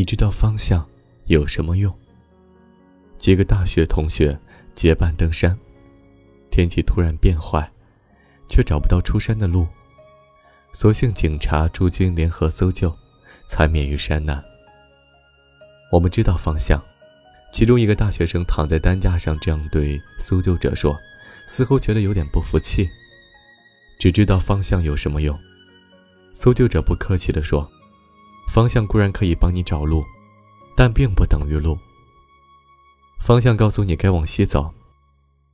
你知道方向有什么用？几个大学同学结伴登山，天气突然变坏，却找不到出山的路，所幸警察驻军联合搜救，才免于山难。我们知道方向，其中一个大学生躺在担架上，这样对搜救者说，似乎觉得有点不服气。只知道方向有什么用？搜救者不客气地说：“方向固然可以帮你找路，但并不等于路。方向告诉你该往西走，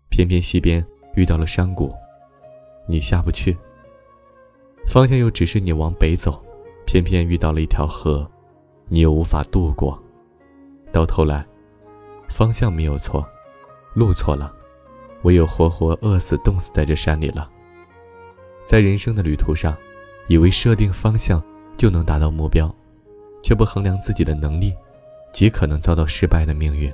偏偏西边遇到了山谷，你下不去。方向又指示你往北走，偏偏遇到了一条河，你又无法渡过。到头来，方向没有错，路错了，唯有活活饿死、冻死在这山里了。在人生的旅途上。”以为设定方向就能达到目标，却不衡量自己的能力，极可能遭到失败的命运。